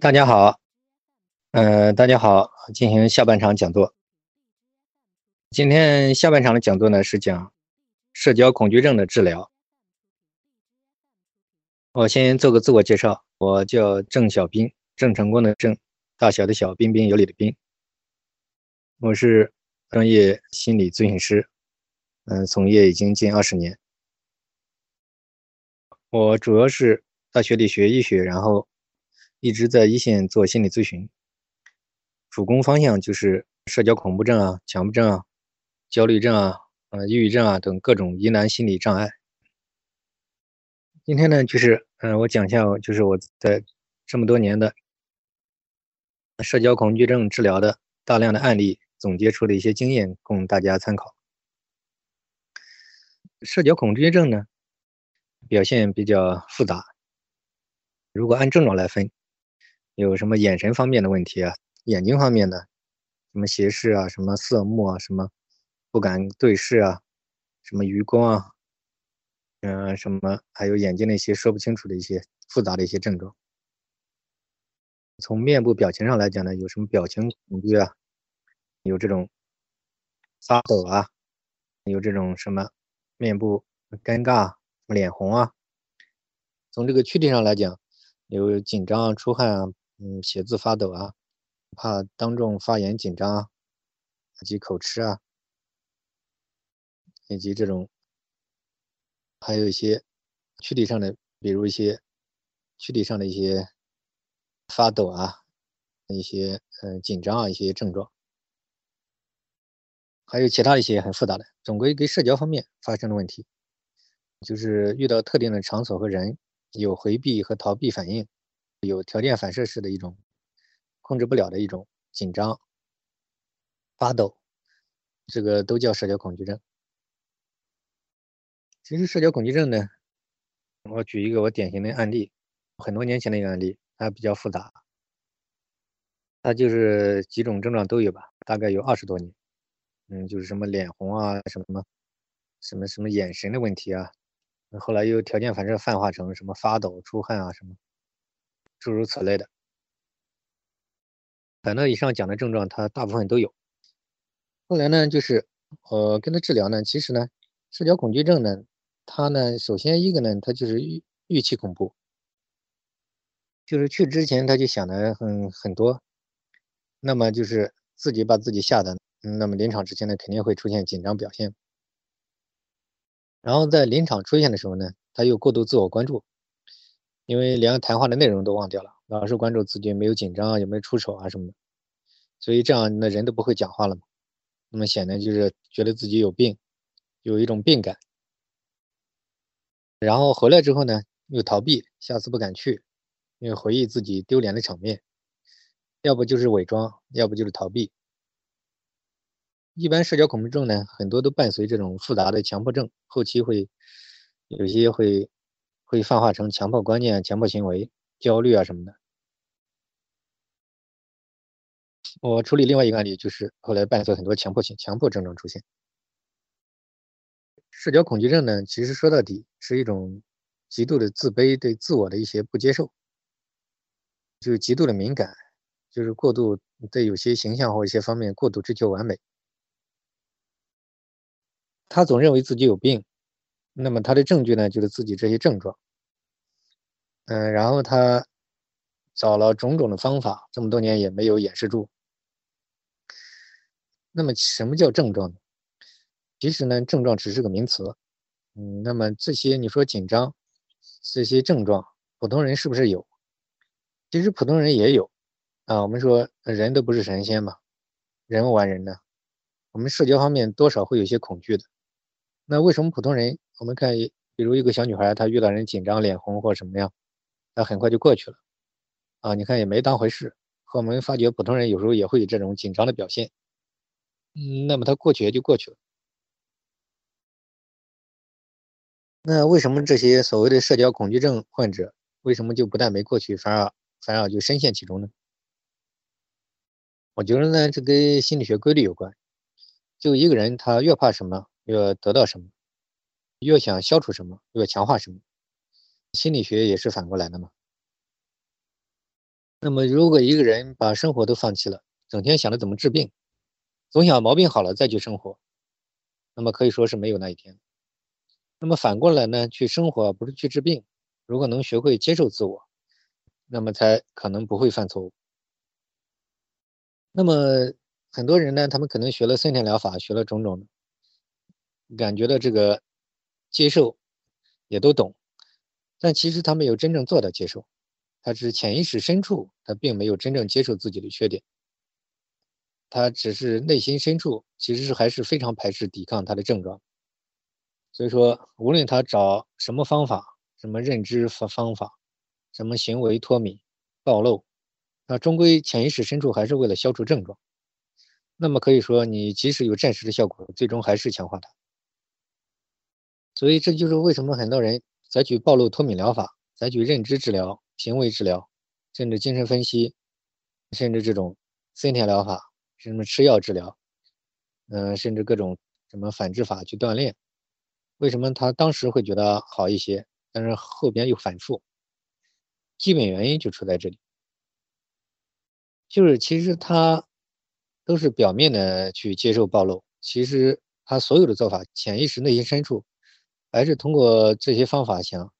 大家好，嗯，大家好，进行下半场讲座。今天下半场的讲座呢是讲社交恐惧症的治疗。我先做个自我介绍，我叫郑小兵，郑成功的郑，大小的小，彬彬有礼的彬。我是专业心理咨询师，嗯，从业已经近二十年。我主要是大学里学医学，然后。一直在一线做心理咨询，主攻方向就是社交恐怖症啊、强迫症啊、焦虑症啊、呃、抑郁症啊等各种疑难心理障碍。今天呢，就是嗯，我讲一下，就是我在这么多年的社交恐惧症治疗的大量的案例总结出的一些经验，供大家参考。社交恐惧症呢，表现比较复杂，如果按症状来分。有什么眼神方面的问题啊？眼睛方面的，什么斜视啊，什么色目啊，什么不敢对视啊，什么余光啊，嗯，什么还有眼睛那些说不清楚的一些复杂的一些症状。从面部表情上来讲呢，有什么表情恐惧啊？有这种发抖啊，有这种什么面部尴尬、脸红啊。从这个躯体上来讲，有紧张、出汗啊。嗯，写字发抖啊，怕当众发言紧张啊，以及口吃啊，以及这种，还有一些躯体上的，比如一些躯体上的一些发抖啊，一些嗯紧张啊一些症状，还有其他一些很复杂的，总归跟社交方面发生的问题，就是遇到特定的场所和人有回避和逃避反应。有条件反射式的一种控制不了的一种紧张、发抖，这个都叫社交恐惧症。其实社交恐惧症呢，我举一个我典型的案例，很多年前的一个案例，它比较复杂，它就是几种症状都有吧，大概有二十多年。嗯，就是什么脸红啊，什么什么什么眼神的问题啊，后来又条件反射泛化成什么发抖、出汗啊什么。诸如此类的，反正以上讲的症状，他大部分都有。后来呢，就是呃跟他治疗呢，其实呢，社交恐惧症呢，他呢，首先一个呢，他就是预预期恐怖，就是去之前他就想的很很多，那么就是自己把自己吓的，那么临场之前呢，肯定会出现紧张表现，然后在临场出现的时候呢，他又过度自我关注。因为连谈话的内容都忘掉了，老是关注自己没有紧张啊，有没有出丑啊什么的，所以这样那人都不会讲话了嘛。那么显然就是觉得自己有病，有一种病感。然后回来之后呢，又逃避，下次不敢去，因为回忆自己丢脸的场面，要不就是伪装，要不就是逃避。一般社交恐惧症呢，很多都伴随这种复杂的强迫症，后期会有些会。会泛化成强迫观念、强迫行为、焦虑啊什么的。我处理另外一个案例，就是后来伴随很多强迫性、强迫症状出现。社交恐惧症呢，其实说到底是一种极度的自卑，对自我的一些不接受，就是极度的敏感，就是过度对有些形象或一些方面过度追求完美。他总认为自己有病。那么他的证据呢，就是自己这些症状，嗯，然后他找了种种的方法，这么多年也没有掩饰住。那么什么叫症状呢？其实呢，症状只是个名词，嗯，那么这些你说紧张这些症状，普通人是不是有？其实普通人也有啊。我们说人都不是神仙嘛，人玩人呢，我们社交方面多少会有些恐惧的。那为什么普通人？我们看，比如一个小女孩，她遇到人紧张、脸红或者什么样，她很快就过去了，啊，你看也没当回事。和我们发觉普通人有时候也会有这种紧张的表现，嗯，那么他过去也就过去了。那为什么这些所谓的社交恐惧症患者，为什么就不但没过去，反而反而就深陷其中呢？我觉得呢，这跟心理学规律有关。就一个人，他越怕什么，越得到什么。越想消除什么，越强化什么，心理学也是反过来的嘛。那么，如果一个人把生活都放弃了，整天想着怎么治病，总想毛病好了再去生活，那么可以说是没有那一天。那么反过来呢，去生活不是去治病，如果能学会接受自我，那么才可能不会犯错误。那么很多人呢，他们可能学了森田疗法，学了种种的，感觉到这个接受也都懂，但其实他没有真正做到接受。他只是潜意识深处，他并没有真正接受自己的缺点，他只是内心深处其实是还是非常排斥抵抗他的症状。所以说，无论他找什么方法、什么认知方方法、什么行为脱敏、暴露，那终归潜意识深处还是为了消除症状。那么可以说，你即使有暂时的效果，最终还是强化它。所以这就是为什么很多人采取暴露脱敏疗法，采取认知治疗。行为治疗，甚至精神分析，甚至这种森田疗法，什么吃药治疗，嗯，甚至各种什么反制法去锻炼，为什么他当时会觉得好一些，但是后边又反复？基本原因就出在这里，就是其实他都是表面的去接受暴露，其实他所有的做法，潜意识内心深处，还是通过这些方法想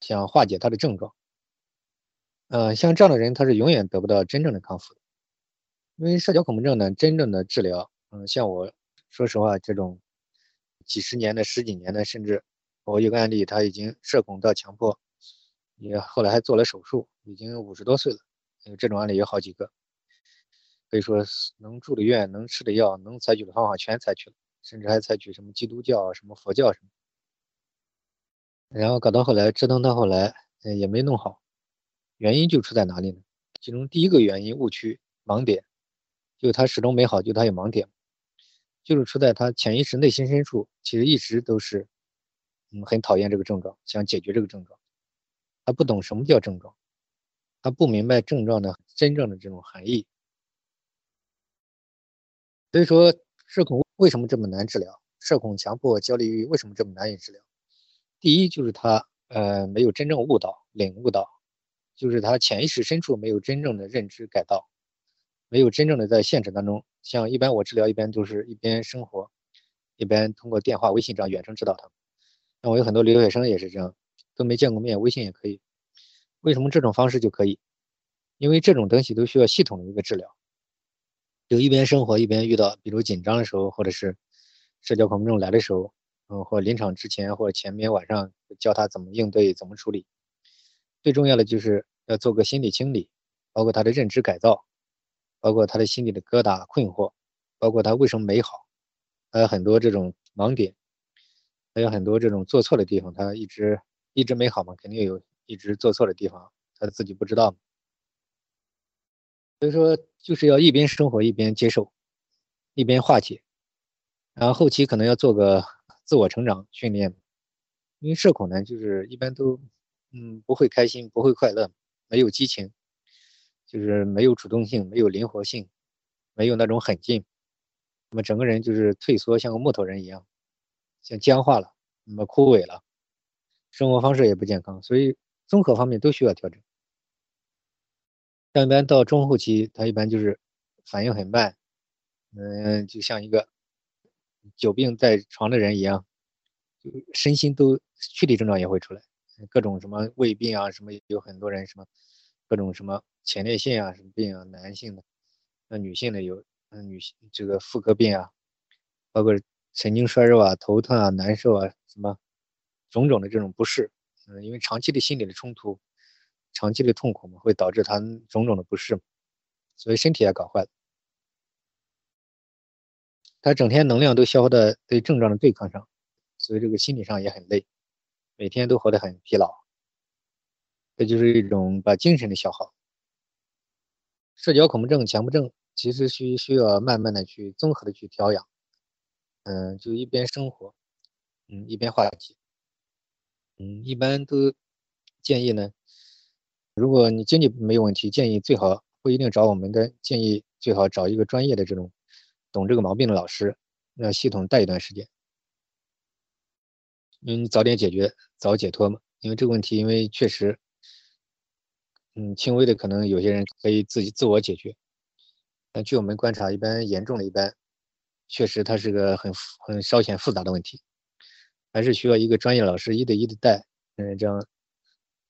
想化解他的症状。呃，像这样的人，他是永远得不到真正的康复的，因为社交恐怖症呢，真正的治疗，嗯，像我说实话，这种几十年的、十几年的，甚至我有个案例，他已经社恐到强迫，也后来还做了手术，已经五十多岁了，有这种案例有好几个，可以说能住的院、能吃的药、能采取的方法全采取了，甚至还采取什么基督教、什么佛教什么，然后搞到后来折腾到后来，嗯，也没弄好。原因就出在哪里呢？其中第一个原因误区盲点，就他始终没好，就他有盲点，就是出在他潜意识内心深处，其实一直都是，嗯，很讨厌这个症状，想解决这个症状，他不懂什么叫症状，他不明白症状的真正的这种含义。所以说，社恐为什么这么难治疗？社恐、强迫、焦虑欲为什么这么难以治疗？第一就是他呃没有真正悟到、领悟到。就是他潜意识深处没有真正的认知改造，没有真正的在现实当中，像一般我治疗一般都是一边生活，一边通过电话、微信这样远程指导他们。那我有很多留学生也是这样，都没见过面，微信也可以。为什么这种方式就可以？因为这种东西都需要系统的一个治疗，就一边生活一边遇到，比如紧张的时候，或者是社交恐惧症来的时候，嗯，或临场之前或者前面晚上教他怎么应对、怎么处理。最重要的就是要做个心理清理，包括他的认知改造，包括他的心理的疙瘩困惑，包括他为什么没好，还有很多这种盲点，还有很多这种做错的地方，他一直一直没好嘛，肯定有一直做错的地方，他自己不知道。所以说，就是要一边生活一边接受，一边化解，然后后期可能要做个自我成长训练，因为社恐呢，就是一般都。嗯，不会开心，不会快乐，没有激情，就是没有主动性，没有灵活性，没有那种狠劲，那么整个人就是退缩，像个木头人一样，像僵化了，那么枯萎了，生活方式也不健康，所以综合方面都需要调整。但一般到中后期，他一般就是反应很慢，嗯，就像一个久病在床的人一样，就身心都躯体症状也会出来。各种什么胃病啊，什么有很多人什么各种什么前列腺啊什么病啊，男性的，那女性的有嗯女性这个妇科病啊，包括神经衰弱啊、头疼啊、难受啊，什么种种的这种不适，嗯，因为长期的心理的冲突，长期的痛苦嘛，会导致他种种的不适，所以身体也搞坏了，他整天能量都消耗在对症状的对抗上，所以这个心理上也很累。每天都活得很疲劳，这就是一种把精神的消耗。社交恐怖症、强迫症其实需需要慢慢的去综合的去调养，嗯，就一边生活，嗯，一边化解，嗯，一般都建议呢，如果你经济没有问题，建议最好不一定找我们的，建议最好找一个专业的这种懂这个毛病的老师，让系统带一段时间。因为早点解决，早解脱嘛。因为这个问题，因为确实嗯，轻微的可能有些人可以自己自我解决。但据我们观察，一般严重的一般，确实它是个很很稍显复杂的问题，还是需要一个专业老师一对一的带，嗯，这样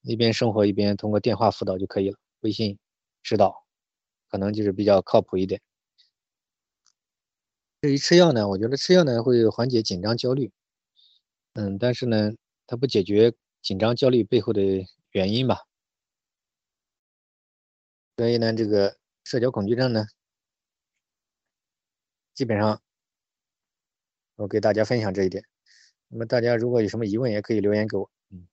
一边生活一边通过电话辅导就可以了，微信指导，可能就是比较靠谱一点。至于吃药呢，我觉得吃药呢会缓解紧张焦虑，嗯，但是呢，它不解决紧张焦虑背后的原因吧。所以呢，这个社交恐惧症呢，基本上我给大家分享这一点。那么大家如果有什么疑问，也可以留言给我。嗯，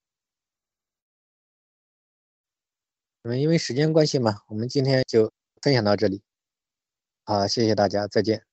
那么因为时间关系嘛，我们今天就分享到这里。好，谢谢大家，再见。